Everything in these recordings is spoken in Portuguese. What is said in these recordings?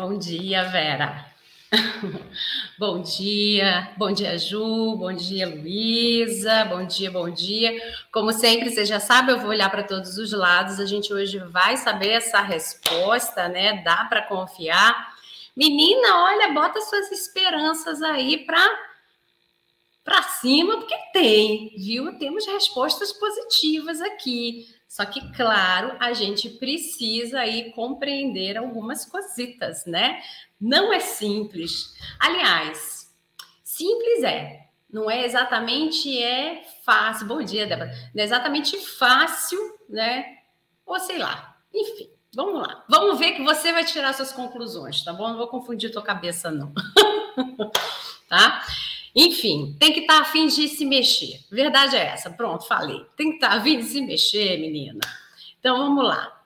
Bom dia, Vera. bom dia, bom dia, Ju, bom dia, Luísa, bom dia, bom dia. Como sempre, você já sabe, eu vou olhar para todos os lados. A gente hoje vai saber essa resposta, né? Dá para confiar. Menina, olha, bota suas esperanças aí para para cima, porque tem, viu? Temos respostas positivas aqui. Só que, claro, a gente precisa aí compreender algumas cositas, né? Não é simples. Aliás, simples é. Não é exatamente é fácil. Bom dia, Débora. Não é exatamente fácil, né? Ou sei lá. Enfim, vamos lá. Vamos ver que você vai tirar suas conclusões, tá bom? Não vou confundir tua cabeça, não. tá? Enfim, tem que estar tá afim de se mexer. Verdade é essa. Pronto, falei. Tem que estar tá afim de se mexer, menina. Então vamos lá.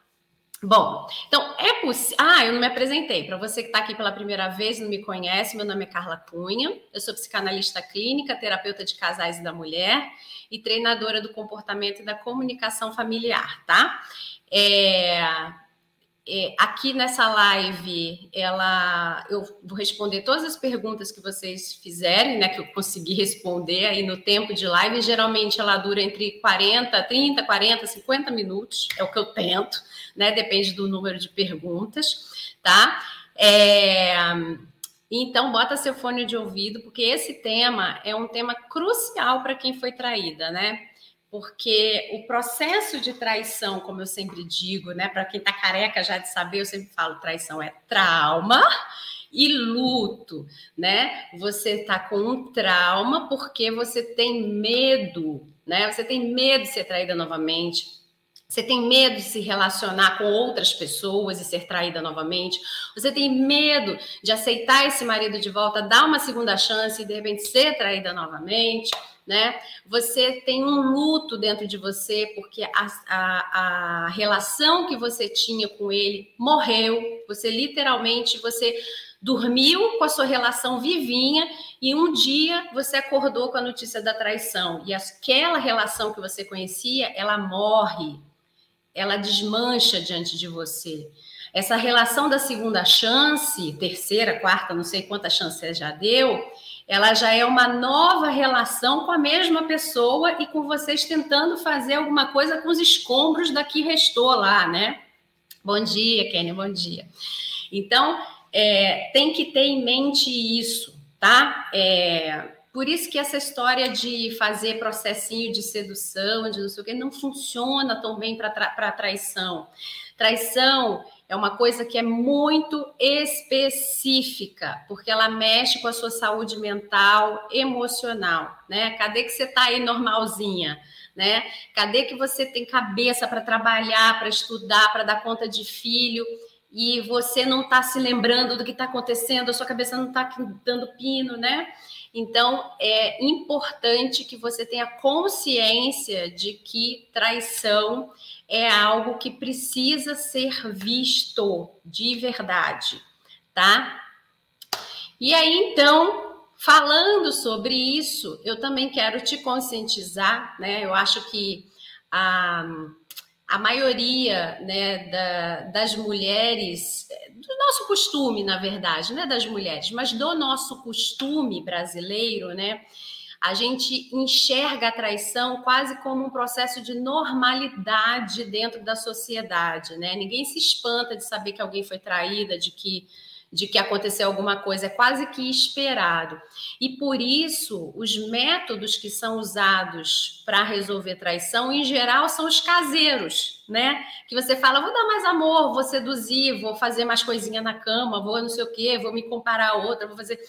Bom, então é possível. Ah, eu não me apresentei. Para você que está aqui pela primeira vez, não me conhece, meu nome é Carla Cunha. Eu sou psicanalista clínica, terapeuta de casais e da mulher e treinadora do comportamento e da comunicação familiar, tá? É, é, aqui nessa live, ela, eu vou responder todas as perguntas que vocês fizerem, né, que eu consegui responder aí no tempo de live. Geralmente ela dura entre 40, 30, 40, 50 minutos, é o que eu tento, né? Depende do número de perguntas, tá? É, então, bota seu fone de ouvido, porque esse tema é um tema crucial para quem foi traída, né? Porque o processo de traição, como eu sempre digo, né, para quem está careca já de saber, eu sempre falo, traição é trauma e luto, né? Você está com um trauma porque você tem medo, né? Você tem medo de ser traída novamente. Você tem medo de se relacionar com outras pessoas e ser traída novamente. Você tem medo de aceitar esse marido de volta, dar uma segunda chance e de repente ser traída novamente né? Você tem um luto dentro de você porque a, a, a relação que você tinha com ele morreu. Você literalmente você dormiu com a sua relação vivinha e um dia você acordou com a notícia da traição e aquela relação que você conhecia, ela morre, ela desmancha diante de você. Essa relação da segunda chance, terceira, quarta, não sei quantas chances já deu, ela já é uma nova relação com a mesma pessoa e com vocês tentando fazer alguma coisa com os escombros da que restou lá, né? Bom dia, Kenny, bom dia. Então, é, tem que ter em mente isso, tá? É, por isso que essa história de fazer processinho de sedução, de não sei o que, não funciona tão bem para tra traição. Traição é uma coisa que é muito específica, porque ela mexe com a sua saúde mental, emocional, né? Cadê que você está aí normalzinha? Né? Cadê que você tem cabeça para trabalhar, para estudar, para dar conta de filho e você não está se lembrando do que está acontecendo, a sua cabeça não está dando pino, né? Então é importante que você tenha consciência de que traição é algo que precisa ser visto de verdade, tá? E aí, então, falando sobre isso, eu também quero te conscientizar, né? Eu acho que a, a maioria né, da, das mulheres, do nosso costume, na verdade, né, das mulheres, mas do nosso costume brasileiro, né? a gente enxerga a traição quase como um processo de normalidade dentro da sociedade, né? Ninguém se espanta de saber que alguém foi traída, de que de que aconteceu alguma coisa, é quase que esperado. E por isso, os métodos que são usados para resolver traição, em geral, são os caseiros, né? Que você fala, vou dar mais amor, vou seduzir, vou fazer mais coisinha na cama, vou não sei o quê, vou me comparar a outra, vou fazer.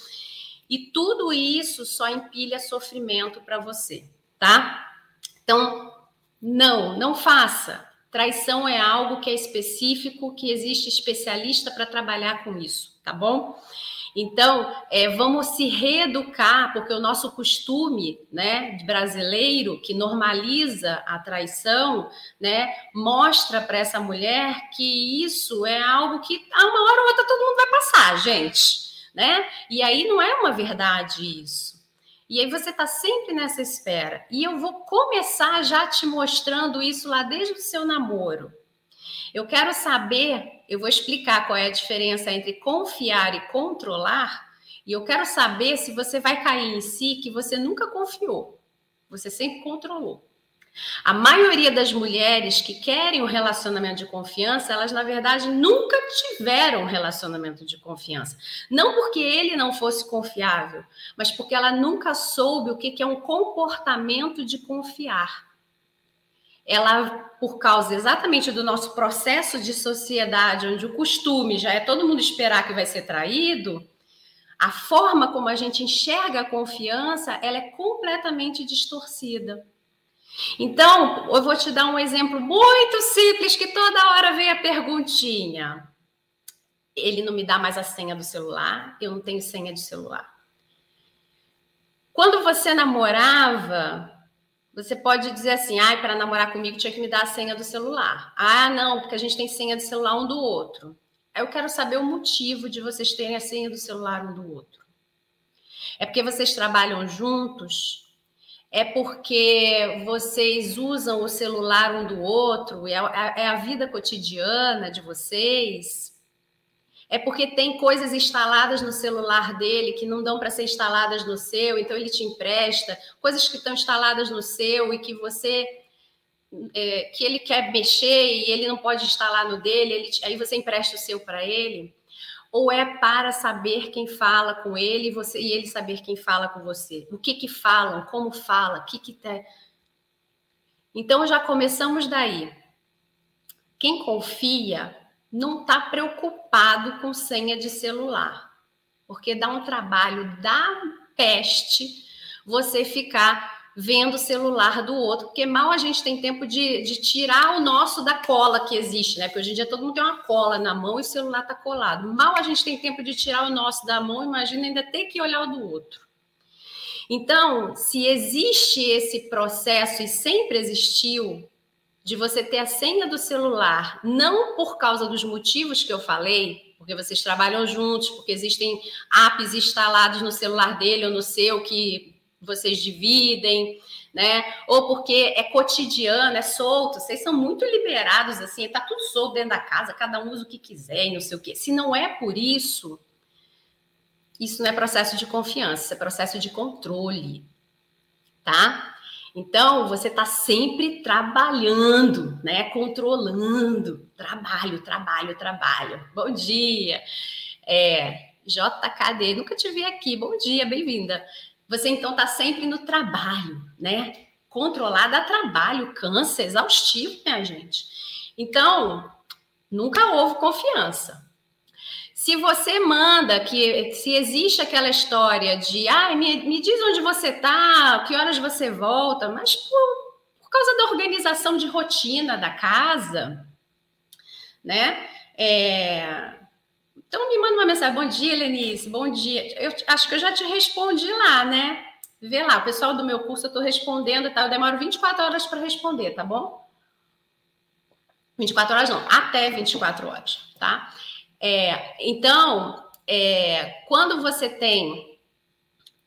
E tudo isso só empilha sofrimento para você, tá? Então, não, não faça. Traição é algo que é específico, que existe especialista para trabalhar com isso, tá bom? Então, é, vamos se reeducar, porque o nosso costume né, brasileiro, que normaliza a traição, né, mostra para essa mulher que isso é algo que, a uma hora ou outra, todo mundo vai passar, gente né? E aí não é uma verdade isso. E aí você está sempre nessa espera. E eu vou começar já te mostrando isso lá desde o seu namoro. Eu quero saber, eu vou explicar qual é a diferença entre confiar e controlar, e eu quero saber se você vai cair em si que você nunca confiou, você sempre controlou. A maioria das mulheres que querem um relacionamento de confiança, elas na verdade nunca tiveram um relacionamento de confiança. Não porque ele não fosse confiável, mas porque ela nunca soube o que é um comportamento de confiar. Ela, por causa exatamente do nosso processo de sociedade, onde o costume já é todo mundo esperar que vai ser traído, a forma como a gente enxerga a confiança, ela é completamente distorcida. Então, eu vou te dar um exemplo muito simples que toda hora vem a perguntinha. Ele não me dá mais a senha do celular, eu não tenho senha de celular. Quando você namorava, você pode dizer assim: "Ai, para namorar comigo tinha que me dar a senha do celular". Ah, não, porque a gente tem senha de celular um do outro. Eu quero saber o motivo de vocês terem a senha do celular um do outro. É porque vocês trabalham juntos é porque vocês usam o celular um do outro, é a, é a vida cotidiana de vocês. É porque tem coisas instaladas no celular dele que não dão para ser instaladas no seu, então ele te empresta, coisas que estão instaladas no seu e que você é, que ele quer mexer e ele não pode instalar no dele, ele, aí você empresta o seu para ele ou é para saber quem fala com ele e você e ele saber quem fala com você? O que que falam, como fala, o que que tá... Então já começamos daí. Quem confia não está preocupado com senha de celular, porque dá um trabalho da peste você ficar vendo o celular do outro, porque mal a gente tem tempo de, de tirar o nosso da cola que existe, né? Porque hoje em dia todo mundo tem uma cola na mão e o celular está colado. Mal a gente tem tempo de tirar o nosso da mão, imagina ainda ter que olhar o do outro. Então, se existe esse processo e sempre existiu de você ter a senha do celular, não por causa dos motivos que eu falei, porque vocês trabalham juntos, porque existem apps instalados no celular dele ou no seu que vocês dividem, né? Ou porque é cotidiano, é solto, vocês são muito liberados, assim, tá tudo solto dentro da casa, cada um usa o que quiser e não sei o quê. Se não é por isso, isso não é processo de confiança, é processo de controle, tá? Então, você está sempre trabalhando, né? Controlando. Trabalho, trabalho, trabalho. Bom dia. É, JKD, nunca te vi aqui. Bom dia, bem-vinda. Você então está sempre no trabalho, né? Controlar dá trabalho, cansa, exaustivo, minha gente. Então, nunca houve confiança. Se você manda que se existe aquela história de ah, me, me diz onde você está, que horas você volta, mas por, por causa da organização de rotina da casa, né? É, então me manda uma mensagem. Bom dia, Lenice. Bom dia. Eu acho que eu já te respondi lá, né? Vê lá, o pessoal do meu curso eu estou respondendo, tá? Eu demoro 24 horas para responder, tá bom? 24 horas não, até 24 horas, tá? É, então, é, quando você tem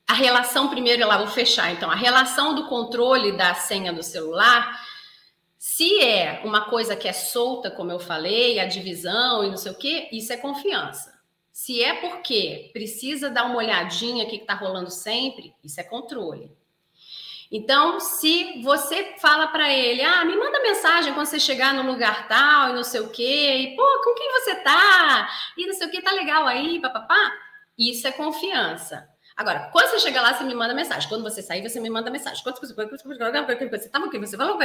a relação, primeiro lá vou fechar, então, a relação do controle da senha do celular se é uma coisa que é solta, como eu falei, a divisão e não sei o quê, isso é confiança. Se é porque precisa dar uma olhadinha o que está rolando sempre, isso é controle. Então, se você fala para ele, ah, me manda mensagem quando você chegar no lugar tal e não sei o quê, e pô, com quem você tá? E não sei o que, tá legal aí, papapá, isso é confiança. Agora, quando você chega lá, você me manda mensagem. Quando você sair, você me manda mensagem. Quando você estava aqui, você falou,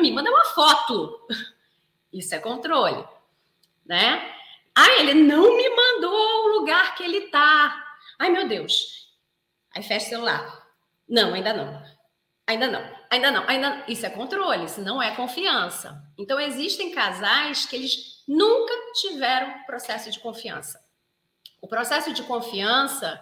me manda uma foto. Isso é controle, né? Ah, ele não me mandou o lugar que ele tá. Ai, meu Deus. Aí fecha o celular. Não, ainda não. Ainda não. Ainda não. Ainda não. Isso é controle, isso não é confiança. Então existem casais que eles nunca tiveram processo de confiança. O processo de confiança,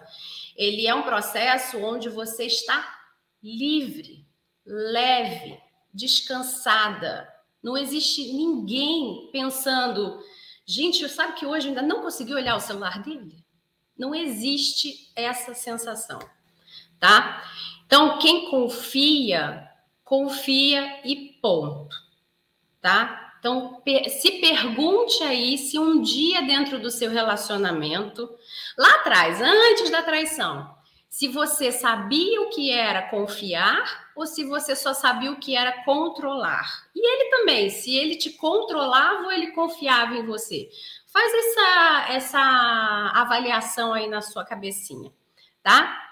ele é um processo onde você está livre, leve, descansada. Não existe ninguém pensando, gente, sabe que hoje ainda não consegui olhar o celular dele? Não existe essa sensação, tá? Então, quem confia, confia e ponto, tá? Então, se pergunte aí se um dia dentro do seu relacionamento, lá atrás, antes da traição, se você sabia o que era confiar ou se você só sabia o que era controlar. E ele também, se ele te controlava ou ele confiava em você. Faz essa, essa avaliação aí na sua cabecinha, tá?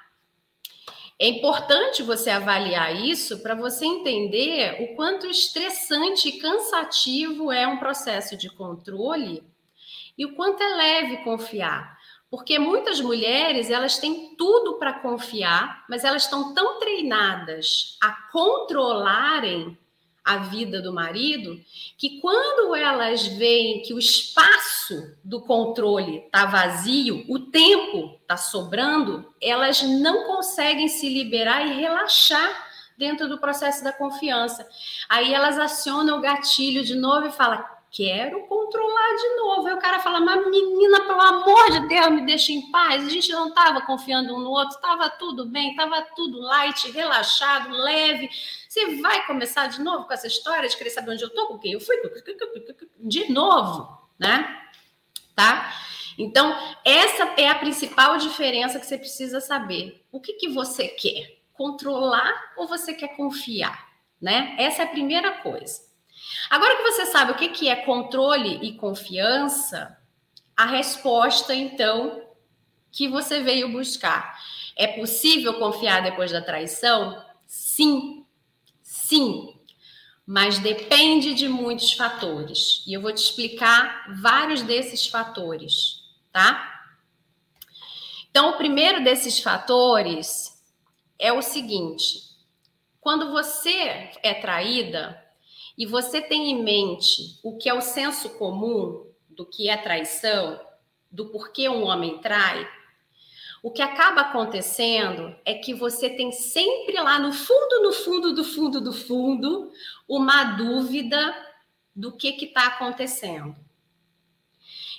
É importante você avaliar isso para você entender o quanto estressante e cansativo é um processo de controle e o quanto é leve confiar. Porque muitas mulheres, elas têm tudo para confiar, mas elas estão tão treinadas a controlarem a vida do marido, que quando elas veem que o espaço do controle está vazio, o tempo está sobrando, elas não conseguem se liberar e relaxar dentro do processo da confiança. Aí elas acionam o gatilho de novo e falam: quero controlar de novo. Aí o cara fala, mas menina, pelo amor de Deus, me deixa em paz. A gente não estava confiando um no outro, estava tudo bem, estava tudo light, relaxado, leve. Você vai começar de novo com essa história de querer saber onde eu estou, com quem eu fui, de novo, né? Tá? Então, essa é a principal diferença que você precisa saber. O que, que você quer? Controlar ou você quer confiar? Né? Essa é a primeira coisa. Agora que você sabe o que, é controle e confiança, a resposta, então, que você veio buscar. É possível confiar depois da traição? Sim, sim. Mas depende de muitos fatores. E eu vou te explicar vários desses fatores, tá? Então, o primeiro desses fatores é o seguinte: quando você é traída, e você tem em mente o que é o senso comum do que é traição, do porquê um homem trai, o que acaba acontecendo é que você tem sempre lá no fundo, no fundo, do fundo, do fundo, uma dúvida do que está acontecendo.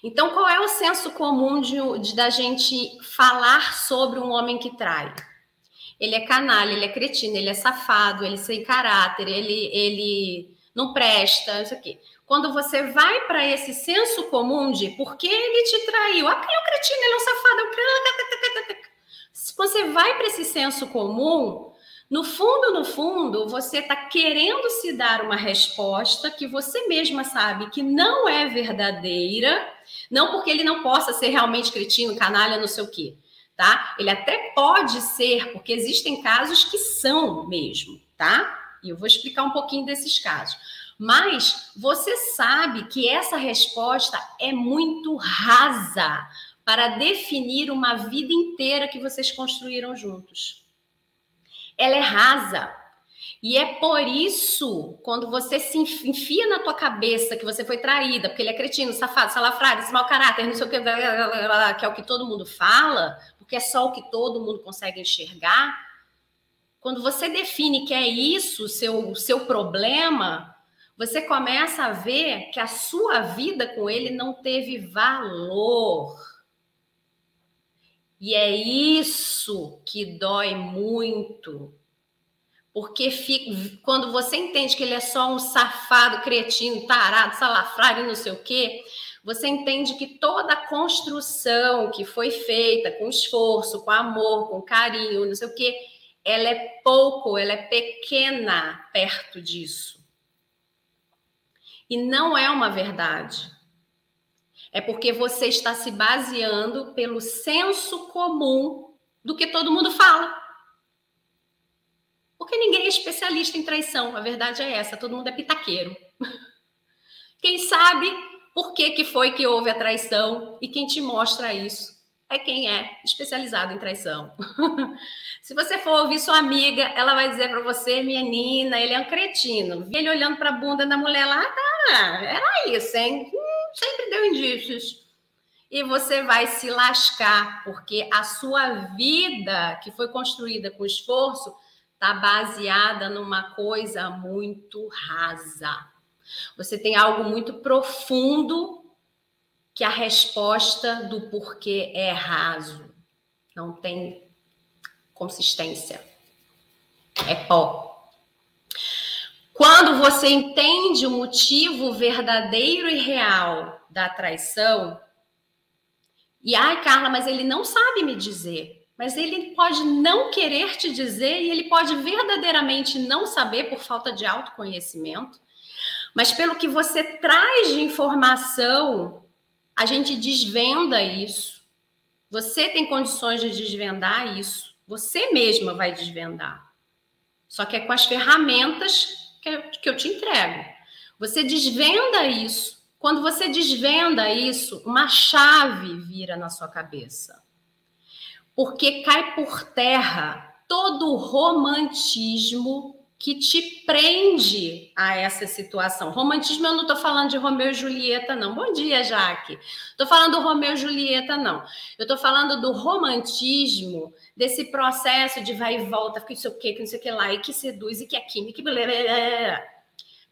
Então, qual é o senso comum de, de, da gente falar sobre um homem que trai? Ele é canalha, ele é cretino, ele é safado, ele é sem caráter, ele, ele não presta, isso aqui. Quando você vai para esse senso comum de por que ele te traiu, ah, ele é um cretino, ele é um safado. Quando você vai para esse senso comum, no fundo, no fundo, você está querendo se dar uma resposta que você mesma sabe que não é verdadeira, não porque ele não possa ser realmente cretino, canalha, não sei o quê, tá? Ele até pode ser, porque existem casos que são mesmo, tá? E eu vou explicar um pouquinho desses casos. Mas você sabe que essa resposta é muito rasa para definir uma vida inteira que vocês construíram juntos. Ela é rasa. E é por isso, quando você se enfia na tua cabeça que você foi traída, porque ele é cretino, safado, salafrário, esse mau caráter, não sei o que, que é o que todo mundo fala, porque é só o que todo mundo consegue enxergar, quando você define que é isso o seu, seu problema, você começa a ver que a sua vida com ele não teve valor. E é isso que dói muito. Porque fica, quando você entende que ele é só um safado, cretino, tarado, salafrário, não sei o quê, você entende que toda a construção que foi feita com esforço, com amor, com carinho, não sei o quê, ela é pouco, ela é pequena perto disso. E não é uma verdade. É porque você está se baseando pelo senso comum do que todo mundo fala. Porque ninguém é especialista em traição, a verdade é essa, todo mundo é pitaqueiro. Quem sabe por que, que foi que houve a traição e quem te mostra isso é quem é especializado em traição. Se você for ouvir sua amiga, ela vai dizer para você, menina, ele é um cretino. Vi ele olhando para a bunda da mulher lá, tá, era isso, hein? Hum, sempre deu indícios. E você vai se lascar, porque a sua vida, que foi construída com esforço, está baseada numa coisa muito rasa. Você tem algo muito profundo que a resposta do porquê é raso, não tem consistência, é pó. Quando você entende o motivo verdadeiro e real da traição, e ai, Carla, mas ele não sabe me dizer. Mas ele pode não querer te dizer e ele pode verdadeiramente não saber por falta de autoconhecimento. Mas pelo que você traz de informação, a gente desvenda isso. Você tem condições de desvendar isso. Você mesma vai desvendar. Só que é com as ferramentas que eu, te entrego. Você desvenda isso. Quando você desvenda isso, uma chave vira na sua cabeça. Porque cai por terra todo o romantismo que te prende a essa situação. Romantismo, eu não estou falando de Romeu e Julieta, não. Bom dia, Jaque. Estou falando do Romeu e Julieta, não. Eu estou falando do romantismo, desse processo de vai e volta, que não sei o que, que não sei o que lá, e que seduz, e que é química, blá, blá.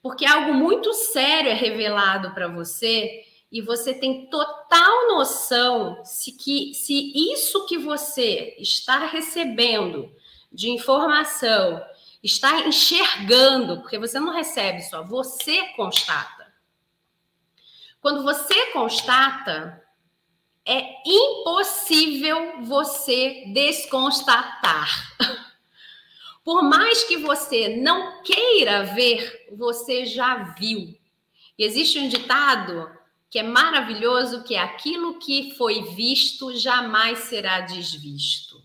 porque algo muito sério é revelado para você e você tem total noção se que se isso que você está recebendo de informação está enxergando, porque você não recebe só, você constata. Quando você constata, é impossível você desconstatar. Por mais que você não queira ver, você já viu. E existe um ditado que é maravilhoso, que é aquilo que foi visto jamais será desvisto.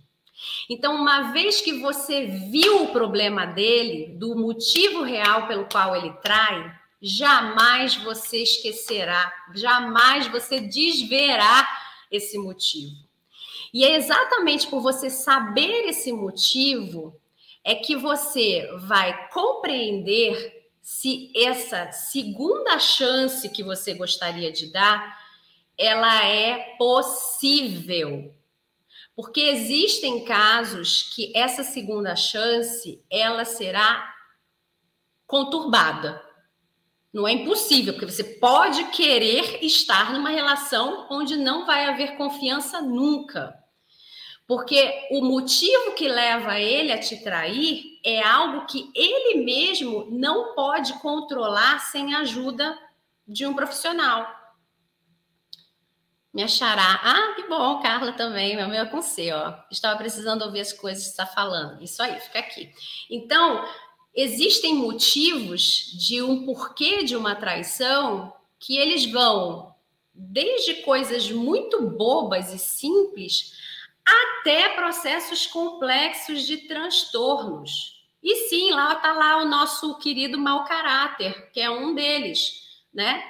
Então, uma vez que você viu o problema dele, do motivo real pelo qual ele trai, jamais você esquecerá, jamais você desverá esse motivo. E é exatamente por você saber esse motivo é que você vai compreender se essa segunda chance que você gostaria de dar, ela é possível. Porque existem casos que essa segunda chance ela será conturbada. Não é impossível, porque você pode querer estar numa relação onde não vai haver confiança nunca. Porque o motivo que leva ele a te trair é algo que ele mesmo não pode controlar sem a ajuda de um profissional. Me achará. Ah, que bom, Carla também, meu meu é com C, ó. Estava precisando ouvir as coisas que está falando. Isso aí, fica aqui. Então, existem motivos de um porquê de uma traição que eles vão desde coisas muito bobas e simples até processos complexos de transtornos. E sim, lá está lá o nosso querido mau caráter, que é um deles, né?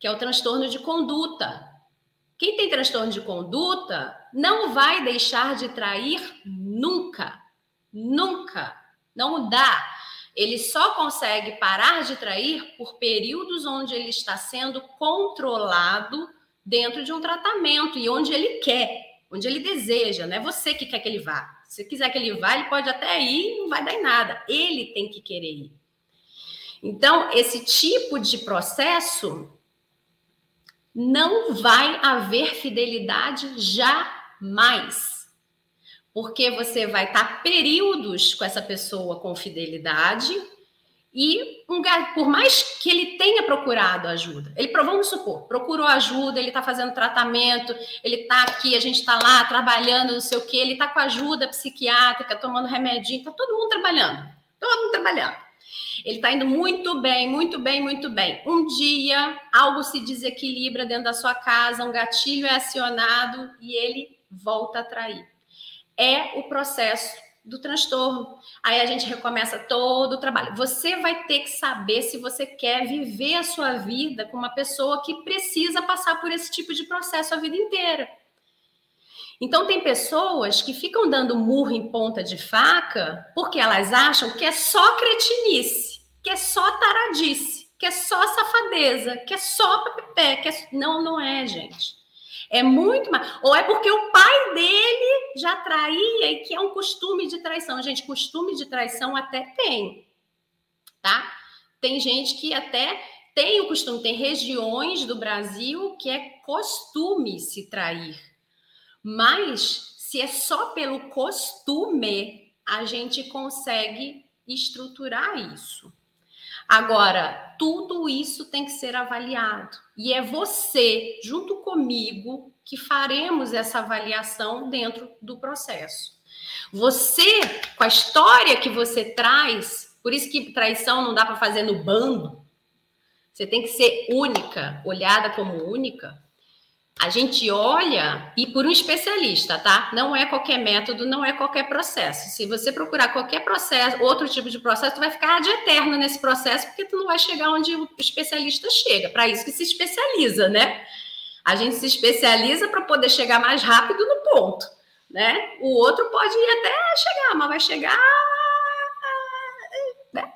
Que é o transtorno de conduta. Quem tem transtorno de conduta não vai deixar de trair nunca. Nunca. Não dá. Ele só consegue parar de trair por períodos onde ele está sendo controlado dentro de um tratamento e onde ele quer, onde ele deseja, não é você que quer que ele vá. Se quiser que ele vá, ele pode até ir, não vai dar em nada. Ele tem que querer ir. Então, esse tipo de processo não vai haver fidelidade jamais. Porque você vai estar períodos com essa pessoa com fidelidade e um, por mais que ele tenha procurado ajuda, ele vamos supor, procurou ajuda, ele está fazendo tratamento, ele está aqui, a gente está lá trabalhando, não sei o que, ele está com ajuda psiquiátrica, tomando remedinho, está todo mundo trabalhando, todo mundo trabalhando. Ele está indo muito bem, muito bem, muito bem. Um dia, algo se desequilibra dentro da sua casa, um gatilho é acionado e ele volta a trair. É o processo do transtorno. Aí a gente recomeça todo o trabalho. Você vai ter que saber se você quer viver a sua vida com uma pessoa que precisa passar por esse tipo de processo a vida inteira. Então, tem pessoas que ficam dando murro em ponta de faca porque elas acham que é só cretinice, que é só taradice, que é só safadeza, que é só papipé, que é... Não, não é, gente. É muito mais. Ou é porque o pai dele já traía e que é um costume de traição. Gente, costume de traição até tem, tá? Tem gente que até tem o costume, tem regiões do Brasil que é costume se trair mas se é só pelo costume, a gente consegue estruturar isso. Agora, tudo isso tem que ser avaliado. E é você, junto comigo, que faremos essa avaliação dentro do processo. Você, com a história que você traz, por isso que traição não dá para fazer no bando, você tem que ser única, olhada como única. A gente olha e por um especialista, tá? Não é qualquer método, não é qualquer processo. Se você procurar qualquer processo, outro tipo de processo, tu vai ficar de eterno nesse processo, porque tu não vai chegar onde o especialista chega. Para isso que se especializa, né? A gente se especializa para poder chegar mais rápido no ponto, né? O outro pode ir até chegar, mas vai chegar. Né?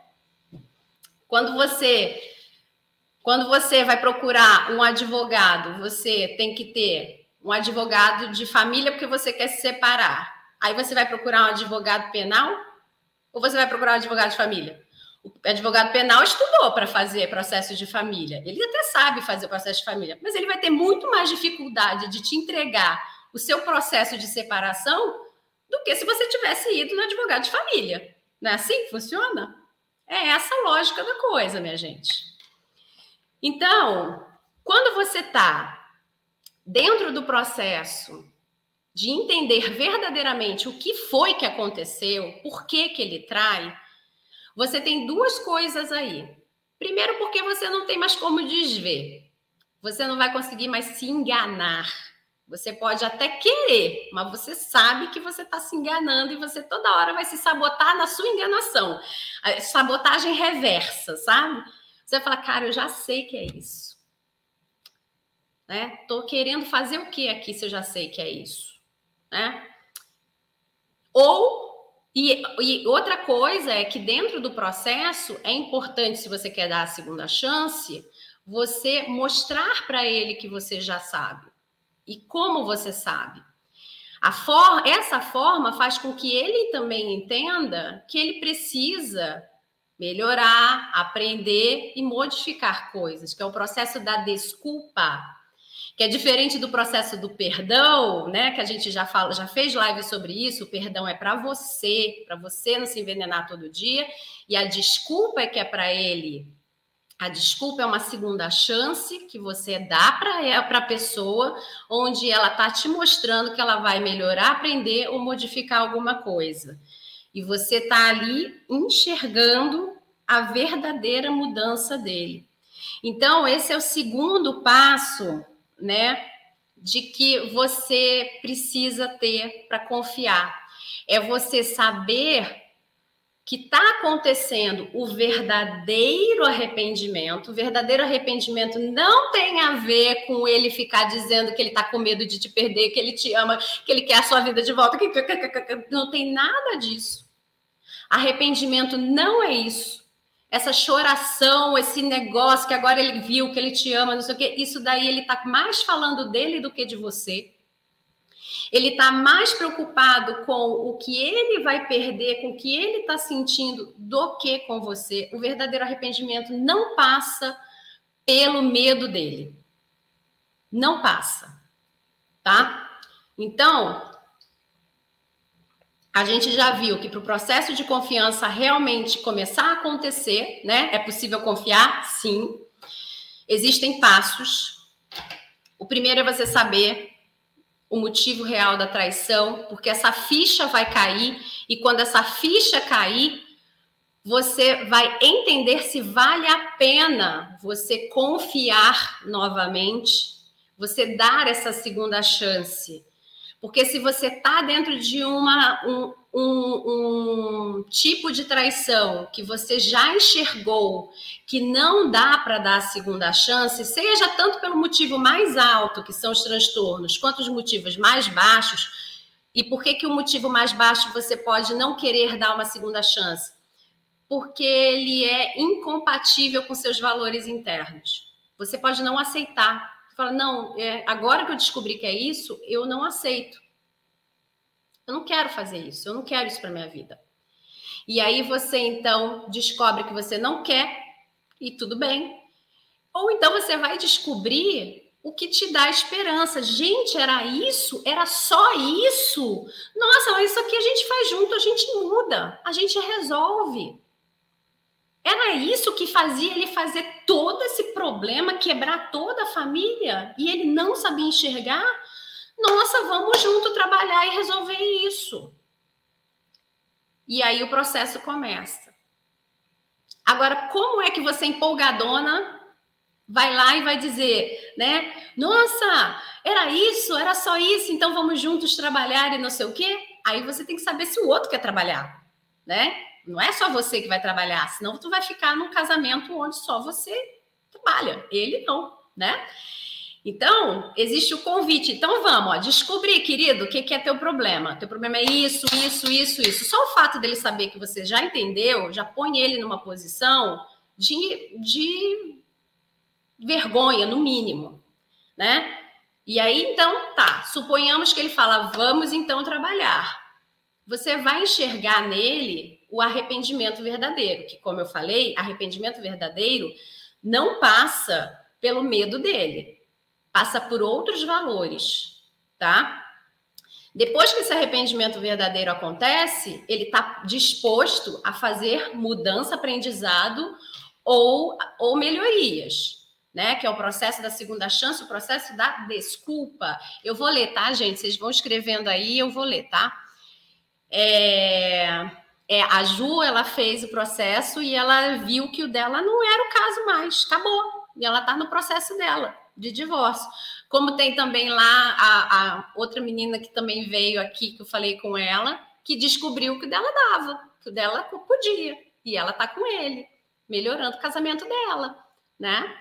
Quando você quando você vai procurar um advogado, você tem que ter um advogado de família porque você quer se separar. Aí você vai procurar um advogado penal ou você vai procurar um advogado de família? O advogado penal estudou para fazer processo de família. Ele até sabe fazer processo de família, mas ele vai ter muito mais dificuldade de te entregar o seu processo de separação do que se você tivesse ido no advogado de família. Não é assim que funciona? É essa a lógica da coisa, minha gente. Então, quando você está dentro do processo de entender verdadeiramente o que foi que aconteceu, por que, que ele trai, você tem duas coisas aí. Primeiro, porque você não tem mais como desver. Você não vai conseguir mais se enganar. Você pode até querer, mas você sabe que você está se enganando e você toda hora vai se sabotar na sua enganação. Sabotagem reversa, sabe? Você vai falar, cara, eu já sei que é isso. Né? Tô querendo fazer o que aqui se eu já sei que é isso, né? Ou e, e, outra coisa é que dentro do processo é importante, se você quer dar a segunda chance, você mostrar para ele que você já sabe e como você sabe. For, essa forma faz com que ele também entenda que ele precisa melhorar, aprender e modificar coisas, que é o processo da desculpa, que é diferente do processo do perdão, né? Que a gente já fala, já fez live sobre isso. O perdão é para você, para você não se envenenar todo dia, e a desculpa é que é para ele. A desculpa é uma segunda chance que você dá para a pessoa, onde ela está te mostrando que ela vai melhorar, aprender ou modificar alguma coisa. E você está ali enxergando a verdadeira mudança dele. Então, esse é o segundo passo, né, de que você precisa ter para confiar. É você saber que está acontecendo o verdadeiro arrependimento. O verdadeiro arrependimento não tem a ver com ele ficar dizendo que ele está com medo de te perder, que ele te ama, que ele quer a sua vida de volta. Não tem nada disso. Arrependimento não é isso. Essa choração, esse negócio que agora ele viu, que ele te ama, não sei o quê, isso daí ele está mais falando dele do que de você. Ele está mais preocupado com o que ele vai perder, com o que ele está sentindo, do que com você. O verdadeiro arrependimento não passa pelo medo dele. Não passa. Tá? Então, a gente já viu que para o processo de confiança realmente começar a acontecer, né? É possível confiar? Sim. Existem passos. O primeiro é você saber o motivo real da traição, porque essa ficha vai cair e quando essa ficha cair, você vai entender se vale a pena você confiar novamente, você dar essa segunda chance. Porque se você está dentro de uma, um, um, um, tipo de traição que você já enxergou que não dá para dar a segunda chance, seja tanto pelo motivo mais alto, que são os transtornos, quanto os motivos mais baixos, e por que, que o motivo mais baixo você pode não querer dar uma segunda chance? Porque ele é incompatível com seus valores internos. Você pode não aceitar fala, não, é, agora que eu descobri que é isso, eu não aceito. Eu não quero fazer isso, eu não quero isso para minha vida. E aí você então descobre que você não quer e tudo bem. Ou então você vai descobrir o que te dá esperança. Gente, era isso? Era só isso? Nossa, mas isso aqui a gente faz junto, a gente muda, a gente resolve. Era isso que fazia ele fazer todo esse problema, quebrar toda a família e ele não sabia enxergar? Nossa, vamos junto trabalhar e resolver isso. E aí o processo começa. Agora, como é que você empolgadona vai lá e vai dizer, né? Nossa, era isso, era só isso, então vamos juntos trabalhar e não sei o quê? Aí você tem que saber se o outro quer trabalhar, né? Não é só você que vai trabalhar, senão tu vai ficar num casamento onde só você trabalha, ele não, né? Então, existe o convite. Então, vamos, ó, descobrir, querido, o que, que é teu problema. Teu problema é isso, isso, isso, isso. Só o fato dele saber que você já entendeu, já põe ele numa posição de, de vergonha, no mínimo, né? E aí, então, tá. Suponhamos que ele fala, vamos então trabalhar. Você vai enxergar nele o arrependimento verdadeiro, que, como eu falei, arrependimento verdadeiro não passa pelo medo dele passa por outros valores, tá? Depois que esse arrependimento verdadeiro acontece, ele está disposto a fazer mudança, aprendizado ou, ou melhorias, né? Que é o processo da segunda chance, o processo da desculpa. Eu vou ler, tá, gente? Vocês vão escrevendo aí, eu vou ler, tá? É, é, a Ju, ela fez o processo e ela viu que o dela não era o caso mais, acabou. E ela está no processo dela de divórcio. Como tem também lá a, a, outra menina que também veio aqui, que eu falei com ela, que descobriu que o dela dava, que o dela podia, e ela tá com ele, melhorando o casamento dela, né?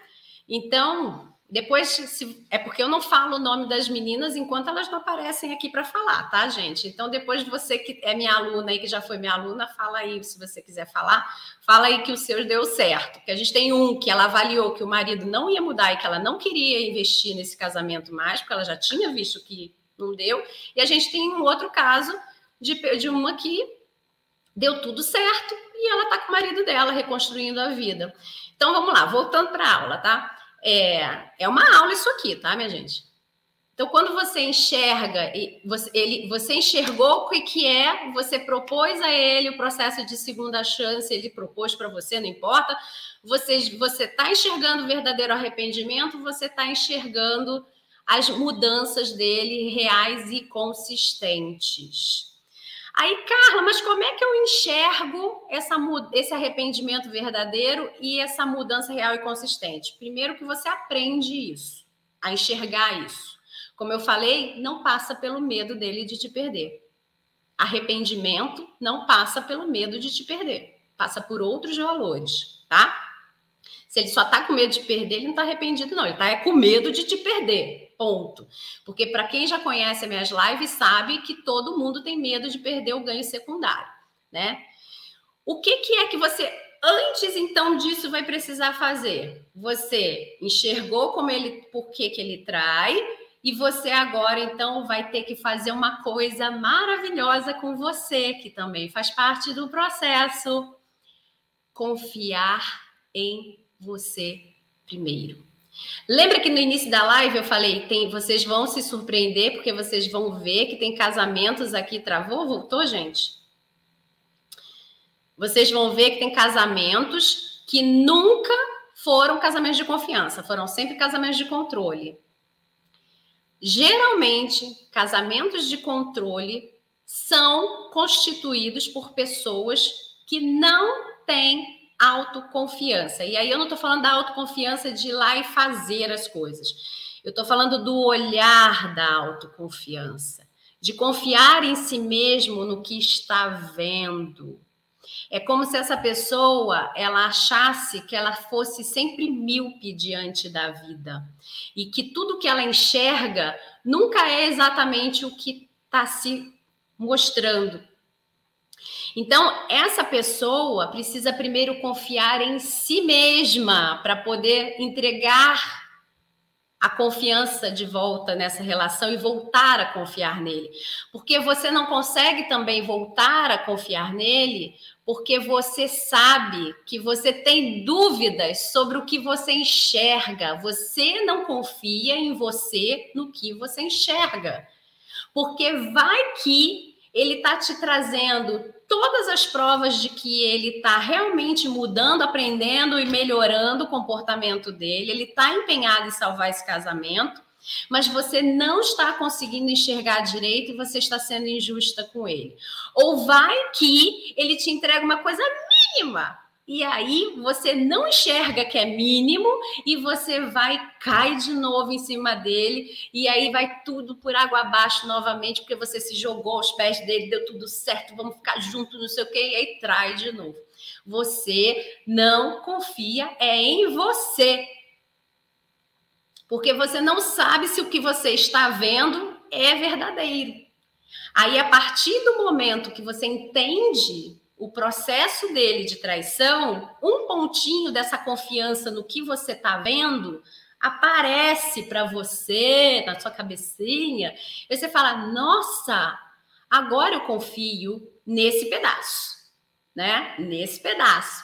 Então, depois, se, é porque eu não falo o nome das meninas enquanto elas não aparecem aqui para falar, tá, gente? Então, depois você que é minha aluna e que já foi minha aluna, fala aí, se você quiser falar, fala aí que o seu deu certo. Que a gente tem um que ela avaliou que o marido não ia mudar e que ela não queria investir nesse casamento mais, porque ela já tinha visto que não deu. E a gente tem um outro caso de, de uma que deu tudo certo e ela tá com o marido dela reconstruindo a vida. Então, vamos lá, voltando para a aula, tá? É, é uma aula isso aqui, tá, minha gente? Então, quando você enxerga, você, ele, você enxergou o que, é, você propôs a ele o processo de segunda chance, ele propôs para você, não importa. Você está enxergando o verdadeiro arrependimento, você está enxergando as mudanças dele reais e consistentes. Aí, Carla, mas como é que eu enxergo essa, esse arrependimento verdadeiro e essa mudança real e consistente? Primeiro que você aprende isso, a enxergar isso. Como eu falei, não passa pelo medo dele de te perder. Arrependimento não passa pelo medo de te perder, passa por outros valores, tá? Se ele só tá com medo de perder, ele não tá arrependido, não. Ele tá é com medo de te perder. Ponto. Porque para quem já conhece as minhas lives sabe que todo mundo tem medo de perder o ganho secundário, né? O que, que é que você antes então disso vai precisar fazer? Você enxergou como ele, por que, que ele trai, e você agora então vai ter que fazer uma coisa maravilhosa com você, que também faz parte do processo. Confiar em você primeiro. Lembra que no início da live eu falei, tem, vocês vão se surpreender porque vocês vão ver que tem casamentos aqui travou, voltou, gente? Vocês vão ver que tem casamentos que nunca foram casamentos de confiança, foram sempre casamentos de controle. Geralmente, casamentos de controle são constituídos por pessoas que não têm autoconfiança. E aí eu não estou falando da autoconfiança de ir lá e fazer as coisas. Eu estou falando do olhar da autoconfiança, de confiar em si mesmo no que está vendo. É como se essa pessoa ela achasse que ela fosse sempre míope diante da vida e que tudo que ela enxerga nunca é exatamente o que está se mostrando então, essa pessoa precisa primeiro confiar em si mesma para poder entregar a confiança de volta nessa relação e voltar a confiar nele. Porque você não consegue também voltar a confiar nele porque você sabe que você tem dúvidas sobre o que você enxerga. Você não confia em você no que você enxerga. Porque vai que ele está te trazendo todas as provas de que ele está realmente mudando, aprendendo e melhorando o comportamento dele, ele está empenhado em salvar esse casamento, mas você não está conseguindo enxergar direito e você está sendo injusta com ele. Ou vai que ele te entrega uma coisa mínima, e aí você não enxerga que é mínimo e você vai cai de novo em cima dele e aí vai tudo por água abaixo novamente porque você se jogou aos pés dele, deu tudo certo, vamos ficar juntos, não sei o quê, e aí trai de novo. Você não confia é em você. Porque você não sabe se o que você está vendo é verdadeiro. Aí a partir do momento que você entende o processo dele de traição, um pontinho dessa confiança no que você está vendo aparece para você, na sua cabecinha, e você fala: nossa, agora eu confio nesse pedaço, né? Nesse pedaço.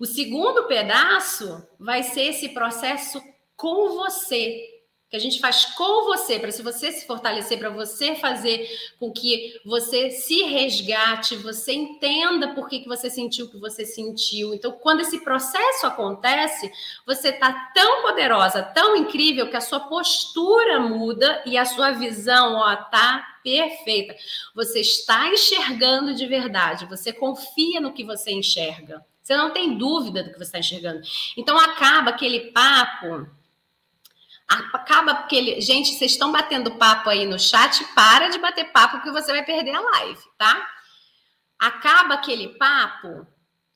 O segundo pedaço vai ser esse processo com você, que a gente faz com você, para se você se fortalecer, para você fazer com que você se resgate, você entenda por que, que você sentiu o que você sentiu. Então, quando esse processo acontece, você está tão poderosa, tão incrível, que a sua postura muda e a sua visão, ó, tá perfeita. Você está enxergando de verdade, você confia no que você enxerga. Você não tem dúvida do que você está enxergando. Então, acaba aquele papo Acaba porque ele. Gente, vocês estão batendo papo aí no chat, para de bater papo, porque você vai perder a live, tá? Acaba aquele papo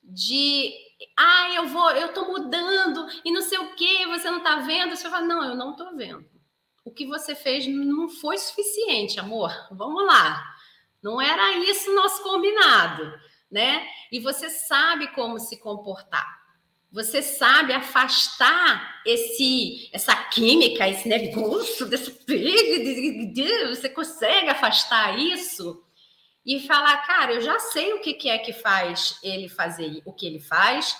de. Ah, eu vou, eu tô mudando e não sei o que, você não tá vendo. Você fala, não, eu não tô vendo. O que você fez não foi suficiente, amor. Vamos lá. Não era isso nosso combinado, né? E você sabe como se comportar. Você sabe afastar esse essa química, esse negócio desse você consegue afastar isso? E falar, cara, eu já sei o que, é que faz ele fazer o que ele faz,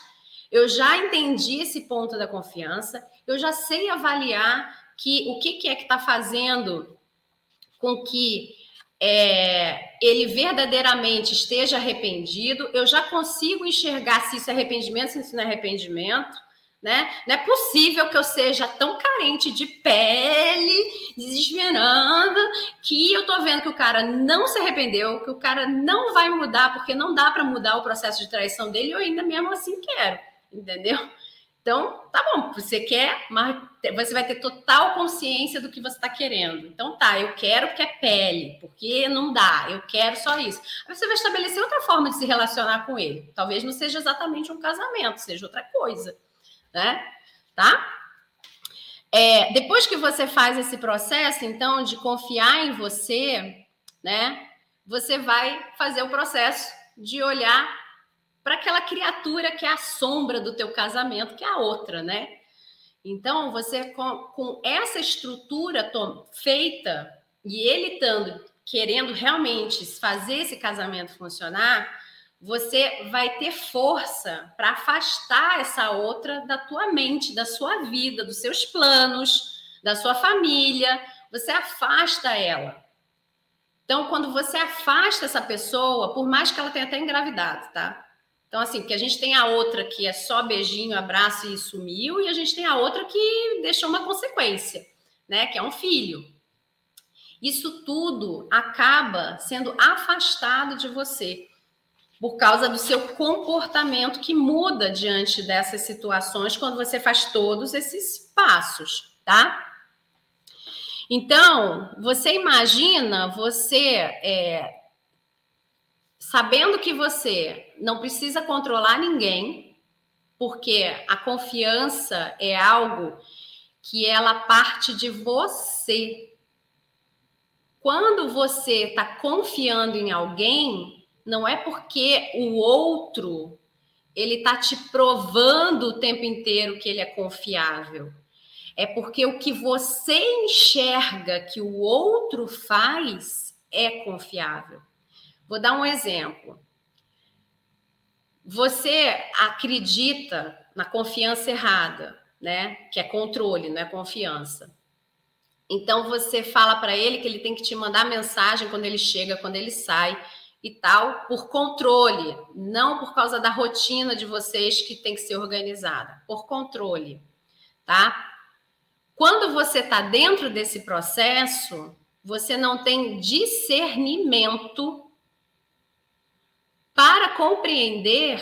eu já entendi esse ponto da confiança, eu já sei avaliar que o que é que está fazendo com que é, ele verdadeiramente esteja arrependido, eu já consigo enxergar se isso é arrependimento, se isso não é arrependimento. Né? Não é possível que eu seja tão carente de pele, desesperando, que eu tô vendo que o cara não se arrependeu, que o cara não vai mudar, porque não dá para mudar o processo de traição dele, eu ainda mesmo assim quero, entendeu? Então, tá bom, você quer, mas você vai ter total consciência do que você está querendo. Então, tá, eu quero porque é pele, porque não dá, eu quero só isso. Aí você vai estabelecer outra forma de se relacionar com ele. Talvez não seja exatamente um casamento, seja outra coisa, né? Tá? É, depois que você faz esse processo, então, de confiar em você, né? Você vai fazer o processo de olhar para aquela criatura que é a sombra do teu casamento, que é a outra, né? Então, você com, com essa estrutura feita e ele estando querendo realmente fazer esse casamento funcionar, você vai ter força para afastar essa outra da tua mente, da sua vida, dos seus planos, da sua família. Você afasta ela. Então, quando você afasta essa pessoa, por mais que ela tenha até engravidado, tá? Então, assim, que a gente tem a outra que é só beijinho, abraço e sumiu, e a gente tem a outra que deixou uma consequência, né? Que é um filho. Isso tudo acaba sendo afastado de você por causa do seu comportamento que muda diante dessas situações quando você faz todos esses passos, tá? Então, você imagina você é, sabendo que você não precisa controlar ninguém, porque a confiança é algo que ela parte de você. Quando você está confiando em alguém, não é porque o outro ele está te provando o tempo inteiro que ele é confiável. É porque o que você enxerga que o outro faz é confiável. Vou dar um exemplo. Você acredita na confiança errada, né? Que é controle, não é confiança. Então você fala para ele que ele tem que te mandar mensagem quando ele chega, quando ele sai e tal, por controle, não por causa da rotina de vocês que tem que ser organizada, por controle, tá? Quando você está dentro desse processo, você não tem discernimento para compreender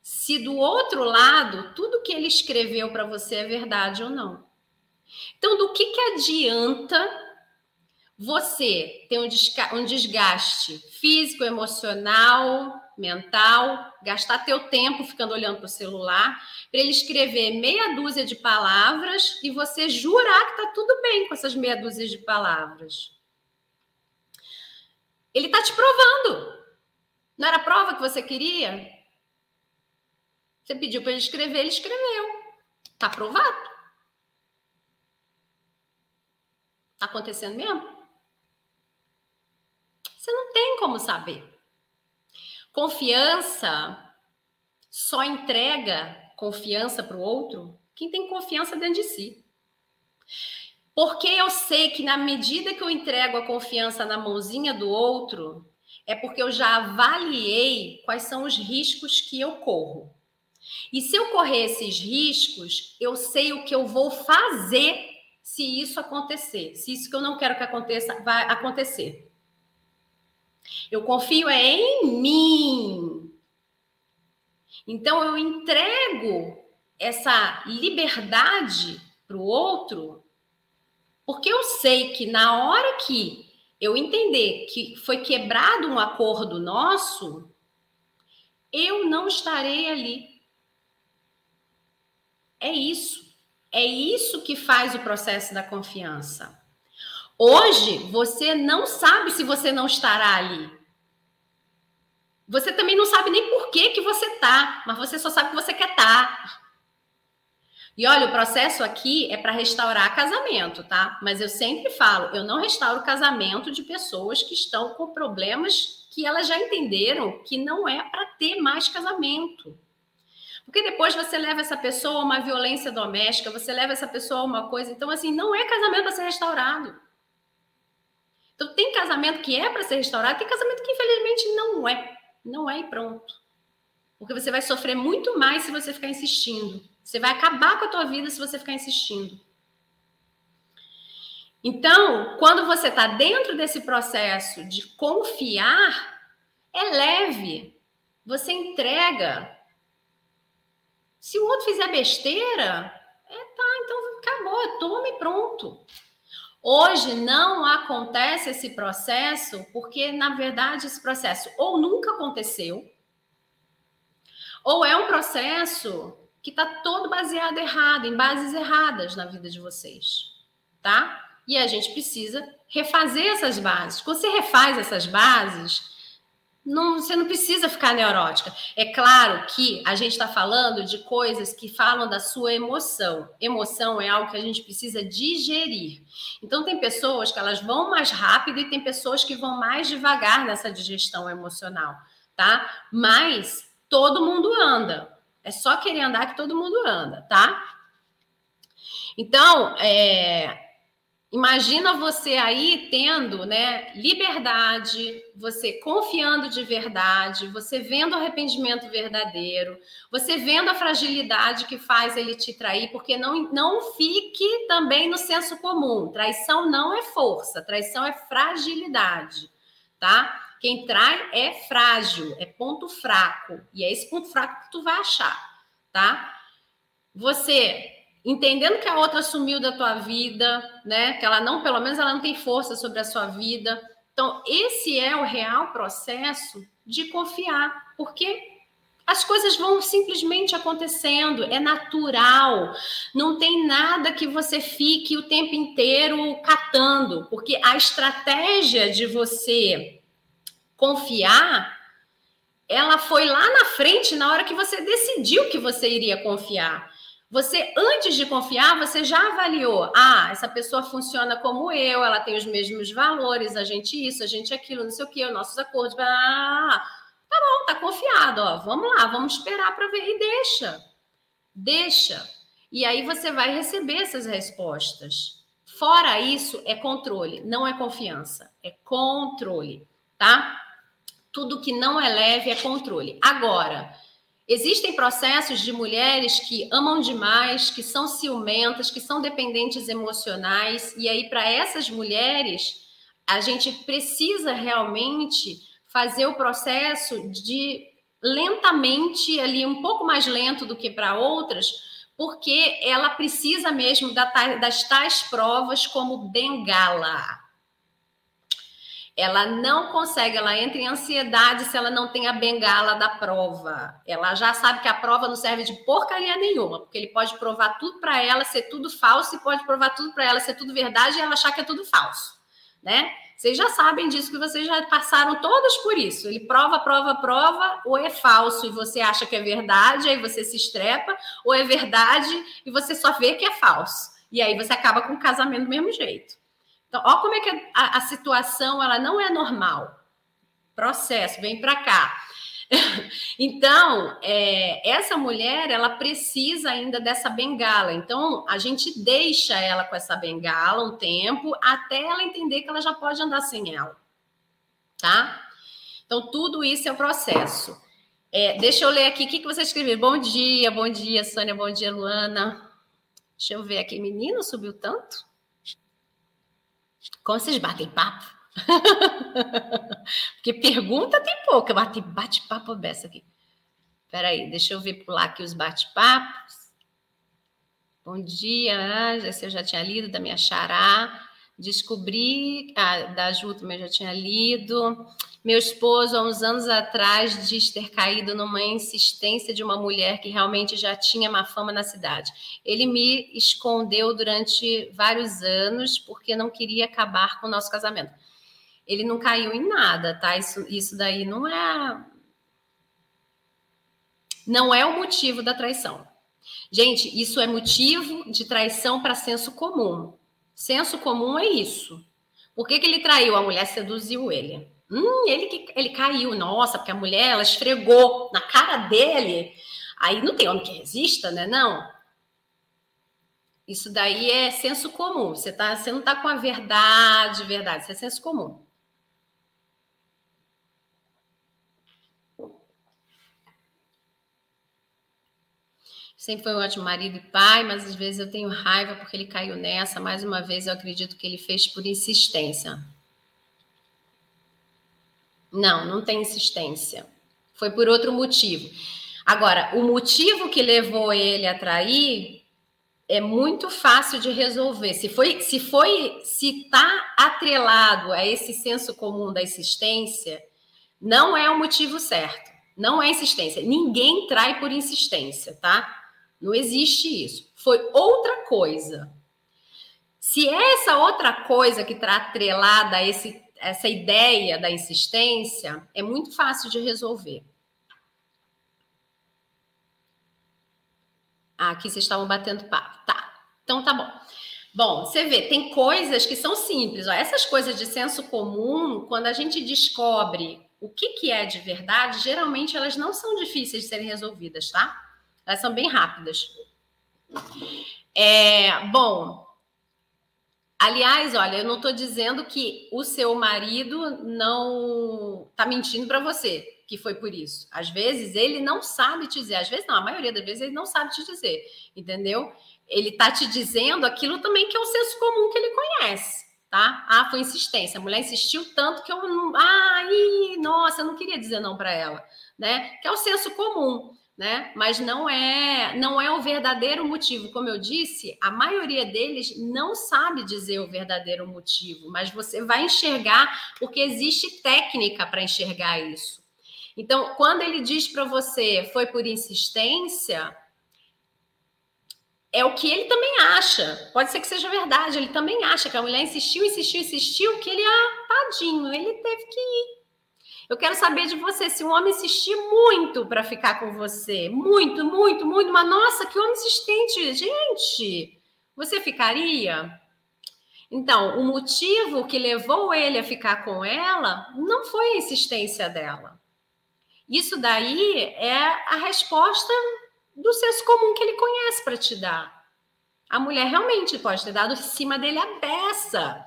se do outro lado tudo que ele escreveu para você é verdade ou não. Então, do que, que adianta você ter um desgaste físico, emocional, mental, gastar teu tempo ficando olhando para o celular, para ele escrever meia dúzia de palavras e você jurar que está tudo bem com essas meia dúzia de palavras. Ele está te provando. Não era a prova que você queria? Você pediu para ele escrever, ele escreveu. Está aprovado. Está acontecendo mesmo? Você não tem como saber. Confiança só entrega confiança para o outro quem tem confiança dentro de si. Porque eu sei que na medida que eu entrego a confiança na mãozinha do outro, é porque eu já avaliei quais são os riscos que eu corro. E se eu correr esses riscos, eu sei o que eu vou fazer se isso acontecer, se isso que eu não quero que aconteça vai acontecer. Eu confio é em mim. Então eu entrego essa liberdade para o outro, porque eu sei que na hora que eu entender que foi quebrado um acordo nosso, eu não estarei ali. É isso. É isso que faz o processo da confiança. Hoje, você não sabe se você não estará ali. Você também não sabe nem por que, que você tá, mas você só sabe que você quer estar. Tá. E olha, o processo aqui é para restaurar casamento, tá? Mas eu sempre falo, eu não restauro casamento de pessoas que estão com problemas que elas já entenderam que não é para ter mais casamento. Porque depois você leva essa pessoa a uma violência doméstica, você leva essa pessoa a uma coisa. Então, assim, não é casamento para ser restaurado. Então, tem casamento que é para ser restaurado, tem casamento que infelizmente não é. Não é e pronto. Porque você vai sofrer muito mais se você ficar insistindo. Você vai acabar com a tua vida se você ficar insistindo. Então, quando você está dentro desse processo de confiar, é leve. Você entrega. Se o outro fizer besteira, é tá, então acabou, tome pronto. Hoje não acontece esse processo porque, na verdade, esse processo ou nunca aconteceu, ou é um processo que está todo baseado errado, em bases erradas na vida de vocês, tá? E a gente precisa refazer essas bases. Quando você refaz essas bases, não, você não precisa ficar neurótica. É claro que a gente está falando de coisas que falam da sua emoção. Emoção é algo que a gente precisa digerir. Então, tem pessoas que elas vão mais rápido e tem pessoas que vão mais devagar nessa digestão emocional, tá? Mas todo mundo anda. É só querer andar que todo mundo anda, tá? Então, é, Imagina você aí tendo, né, liberdade, você confiando de verdade, você vendo o arrependimento verdadeiro, você vendo a fragilidade que faz ele te trair, porque não, não fique também no senso comum. Traição não é força, traição é fragilidade, tá? Quem trai é frágil, é ponto fraco, e é esse ponto fraco que tu vai achar, tá? Você entendendo que a outra sumiu da tua vida, né? Que ela não, pelo menos ela não tem força sobre a sua vida. Então, esse é o real processo de confiar, porque as coisas vão simplesmente acontecendo, é natural. Não tem nada que você fique o tempo inteiro catando, porque a estratégia de você confiar, ela foi lá na frente na hora que você decidiu que você iria confiar. Você, antes de confiar, você já avaliou. Ah, essa pessoa funciona como eu, ela tem os mesmos valores, a gente isso, a gente aquilo, não sei o quê, os nossos acordos. Ah, tá bom, tá confiado, ó. Vamos lá, vamos esperar para ver. E deixa. Deixa. E aí você vai receber essas respostas. Fora isso, é controle, não é confiança, é controle, tá? Tudo que não é leve é controle. Agora, existem processos de mulheres que amam demais, que são ciumentas, que são dependentes emocionais, e aí, para essas mulheres, a gente precisa realmente fazer o processo de lentamente ali um pouco mais lento do que para outras, porque ela precisa mesmo das tais provas como bengala. Ela não consegue, ela entra em ansiedade se ela não tem a bengala da prova. Ela já sabe que a prova não serve de porcaria nenhuma, porque ele pode provar tudo para ela ser tudo falso e pode provar tudo para ela ser tudo verdade e ela achar que é tudo falso, né? Vocês já sabem disso, que vocês já passaram todas por isso. Ele prova, prova, prova, ou é falso e você acha que é verdade, aí você se estrepa, ou é verdade e você só vê que é falso. E aí você acaba com o casamento do mesmo jeito. Então, ó como é que a, a situação ela não é normal. Processo, vem para cá. então, é, essa mulher, ela precisa ainda dessa bengala. Então, a gente deixa ela com essa bengala um tempo até ela entender que ela já pode andar sem ela. Tá? Então, tudo isso é o processo. É, deixa eu ler aqui o que, que você escreveu. Bom dia, bom dia, Sônia, bom dia, Luana. Deixa eu ver aqui. Menino, subiu tanto? Como vocês batem papo? Porque pergunta tem pouca, bate, bate-papo dessa aqui. Peraí, deixa eu ver pular aqui os bate-papos. Bom dia, esse eu já tinha lido, da minha xará. Descobri, ah, da Ju também já tinha lido. Meu esposo, há uns anos atrás, diz ter caído numa insistência de uma mulher que realmente já tinha má fama na cidade. Ele me escondeu durante vários anos porque não queria acabar com o nosso casamento ele não caiu em nada, tá? Isso, isso daí não é. Não é o motivo da traição. Gente, isso é motivo de traição para senso comum. Senso comum é isso. Por que, que ele traiu? A mulher seduziu ele. Hum, ele que ele caiu. Nossa, porque a mulher ela esfregou na cara dele. Aí não tem homem que resista, né? Não. Isso daí é senso comum. Você, tá, você não está com a verdade, verdade. Isso é senso comum. Sempre foi um ótimo marido e pai, mas às vezes eu tenho raiva porque ele caiu nessa. Mais uma vez, eu acredito que ele fez por insistência. Não, não tem insistência. Foi por outro motivo. Agora, o motivo que levou ele a trair é muito fácil de resolver. Se foi, se foi, se está atrelado a esse senso comum da insistência, não é o motivo certo. Não é insistência. Ninguém trai por insistência, tá? Não existe isso. Foi outra coisa. Se essa outra coisa que está atrelada a esse, essa ideia da insistência, é muito fácil de resolver. Ah, aqui vocês estavam batendo papo. Tá. Então tá bom. Bom, você vê, tem coisas que são simples. Ó. Essas coisas de senso comum, quando a gente descobre o que, que é de verdade, geralmente elas não são difíceis de serem resolvidas, tá? Elas são bem rápidas. É, bom, aliás, olha, eu não estou dizendo que o seu marido não está mentindo para você, que foi por isso. Às vezes ele não sabe te dizer, às vezes não, a maioria das vezes ele não sabe te dizer, entendeu? Ele está te dizendo aquilo também que é o senso comum que ele conhece, tá? Ah, foi insistência. A mulher insistiu tanto que eu não. Ai, nossa, eu não queria dizer não para ela, né? Que é o senso comum né? Mas não é, não é o verdadeiro motivo. Como eu disse, a maioria deles não sabe dizer o verdadeiro motivo, mas você vai enxergar porque existe técnica para enxergar isso. Então, quando ele diz para você foi por insistência, é o que ele também acha. Pode ser que seja verdade, ele também acha que a mulher insistiu, insistiu, insistiu, que ele, ah, tadinho, ele teve que ir. Eu quero saber de você se um homem insistir muito para ficar com você, muito, muito, muito, mas nossa, que homem insistente, gente, você ficaria? Então, o motivo que levou ele a ficar com ela não foi a insistência dela. Isso daí é a resposta do senso comum que ele conhece para te dar. a mulher realmente pode ter dado em cima dele a beça.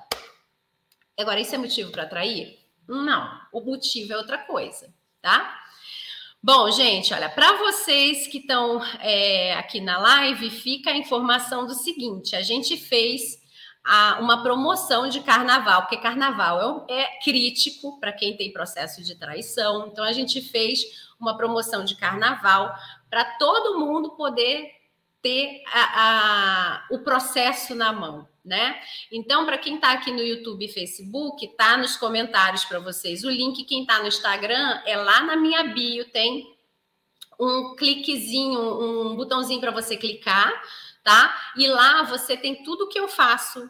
Agora, isso é motivo para trair? Não, o motivo é outra coisa, tá? Bom, gente, olha, para vocês que estão é, aqui na live, fica a informação do seguinte: a gente fez a, uma promoção de carnaval, porque carnaval é, é crítico para quem tem processo de traição. Então, a gente fez uma promoção de carnaval para todo mundo poder ter a, a, o processo na mão, né? Então, para quem está aqui no YouTube e Facebook, tá nos comentários para vocês o link. Quem está no Instagram é lá na minha bio, tem um cliquezinho, um botãozinho para você clicar, tá? E lá você tem tudo que eu faço,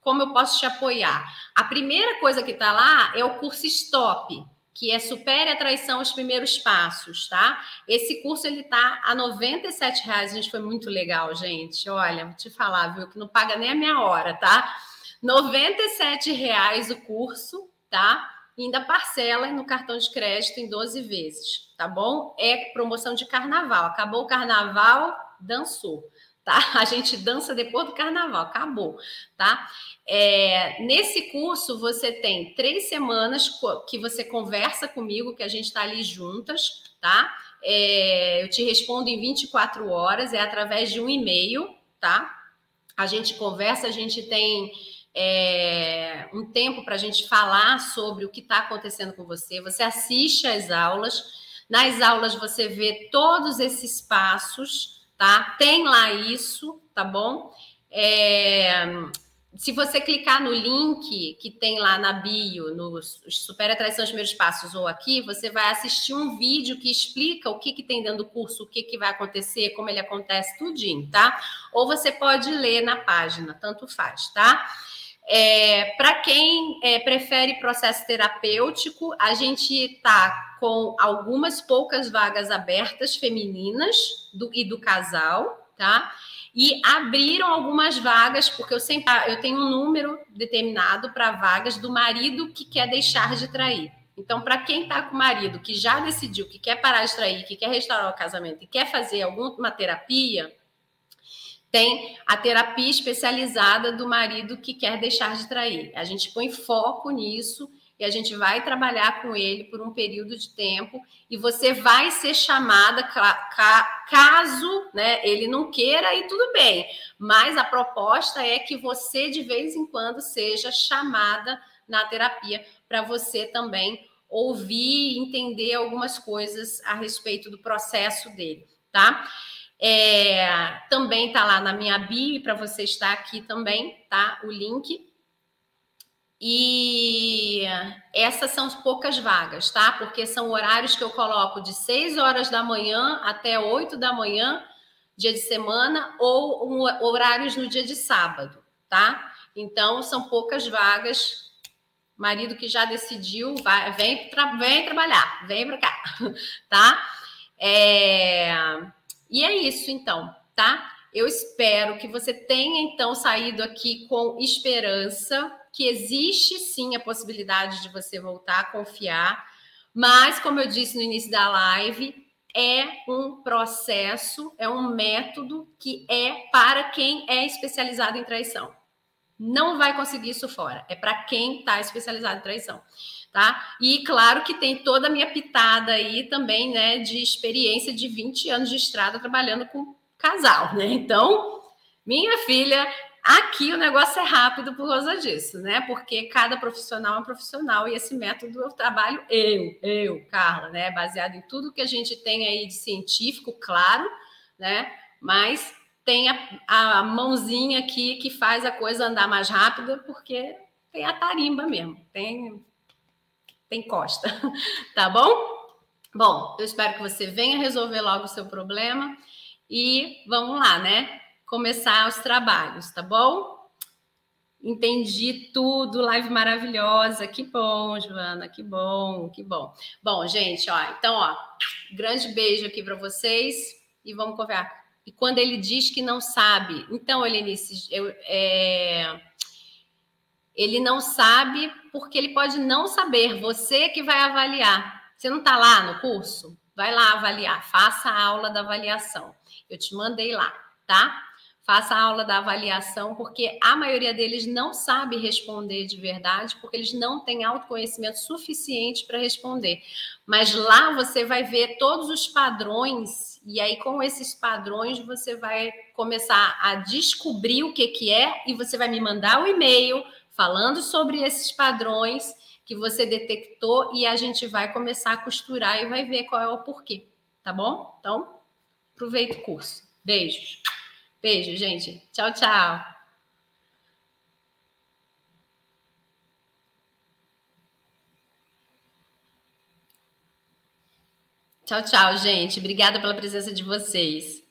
como eu posso te apoiar. A primeira coisa que está lá é o curso Stop que é Supere a Traição os Primeiros Passos, tá? Esse curso ele tá a R$ reais, gente, foi muito legal, gente. Olha, vou te falar, viu, que não paga nem a minha hora, tá? R$ reais o curso, tá? E ainda parcela no cartão de crédito em 12 vezes, tá bom? É promoção de carnaval. Acabou o carnaval, dançou tá? A gente dança depois do carnaval, acabou, tá? É, nesse curso você tem três semanas que você conversa comigo, que a gente está ali juntas, tá? É, eu te respondo em 24 horas, é através de um e-mail, tá? A gente conversa, a gente tem é, um tempo para a gente falar sobre o que está acontecendo com você. Você assiste às aulas, nas aulas você vê todos esses passos tá? Tem lá isso, tá bom? É, se você clicar no link que tem lá na bio, no Super Atração dos Primeiros Passos ou aqui, você vai assistir um vídeo que explica o que, que tem dentro do curso, o que, que vai acontecer, como ele acontece, tudinho, tá? Ou você pode ler na página, tanto faz, tá? É, Para quem é, prefere processo terapêutico, a gente está com algumas poucas vagas abertas femininas do, e do casal, tá? E abriram algumas vagas, porque eu sempre eu tenho um número determinado para vagas do marido que quer deixar de trair. Então, para quem está com o marido que já decidiu que quer parar de trair, que quer restaurar o casamento e quer fazer alguma terapia, tem a terapia especializada do marido que quer deixar de trair. A gente põe foco nisso e a gente vai trabalhar com ele por um período de tempo e você vai ser chamada caso né, ele não queira e tudo bem. Mas a proposta é que você, de vez em quando, seja chamada na terapia para você também ouvir e entender algumas coisas a respeito do processo dele, tá? É, também está lá na minha bio, para você estar aqui também, tá? O link. E essas são poucas vagas, tá? Porque são horários que eu coloco de 6 horas da manhã até 8 da manhã, dia de semana, ou um, horários no dia de sábado, tá? Então, são poucas vagas. Marido que já decidiu, vai, vem, tra vem trabalhar, vem para cá, tá? É e é isso, então, tá? Eu espero que você tenha, então, saído aqui com esperança, que existe sim a possibilidade de você voltar a confiar, mas, como eu disse no início da live, é um processo, é um método que é para quem é especializado em traição. Não vai conseguir isso fora, é para quem está especializado em traição tá? E claro que tem toda a minha pitada aí também, né, de experiência de 20 anos de estrada trabalhando com casal, né? Então, minha filha, aqui o negócio é rápido por causa disso, né? Porque cada profissional é um profissional e esse método eu trabalho eu, eu, Carla, né? Baseado em tudo que a gente tem aí de científico, claro, né? Mas tem a, a mãozinha aqui que faz a coisa andar mais rápida, porque tem a tarimba mesmo, tem tem costa, tá bom? Bom, eu espero que você venha resolver logo o seu problema e vamos lá, né? Começar os trabalhos, tá bom? Entendi tudo, live maravilhosa. Que bom, Joana, que bom, que bom. Bom, gente, ó, então, ó, grande beijo aqui para vocês e vamos conversar. E quando ele diz que não sabe, então, Helenice, eu, é, ele não sabe porque ele pode não saber. Você que vai avaliar. Você não está lá no curso? Vai lá avaliar. Faça a aula da avaliação. Eu te mandei lá, tá? faça a aula da avaliação, porque a maioria deles não sabe responder de verdade, porque eles não têm autoconhecimento suficiente para responder. Mas lá você vai ver todos os padrões, e aí com esses padrões você vai começar a descobrir o que, que é, e você vai me mandar o um e-mail falando sobre esses padrões que você detectou, e a gente vai começar a costurar e vai ver qual é o porquê, tá bom? Então, aproveita o curso. Beijos. Beijo, gente. Tchau, tchau. Tchau, tchau, gente. Obrigada pela presença de vocês.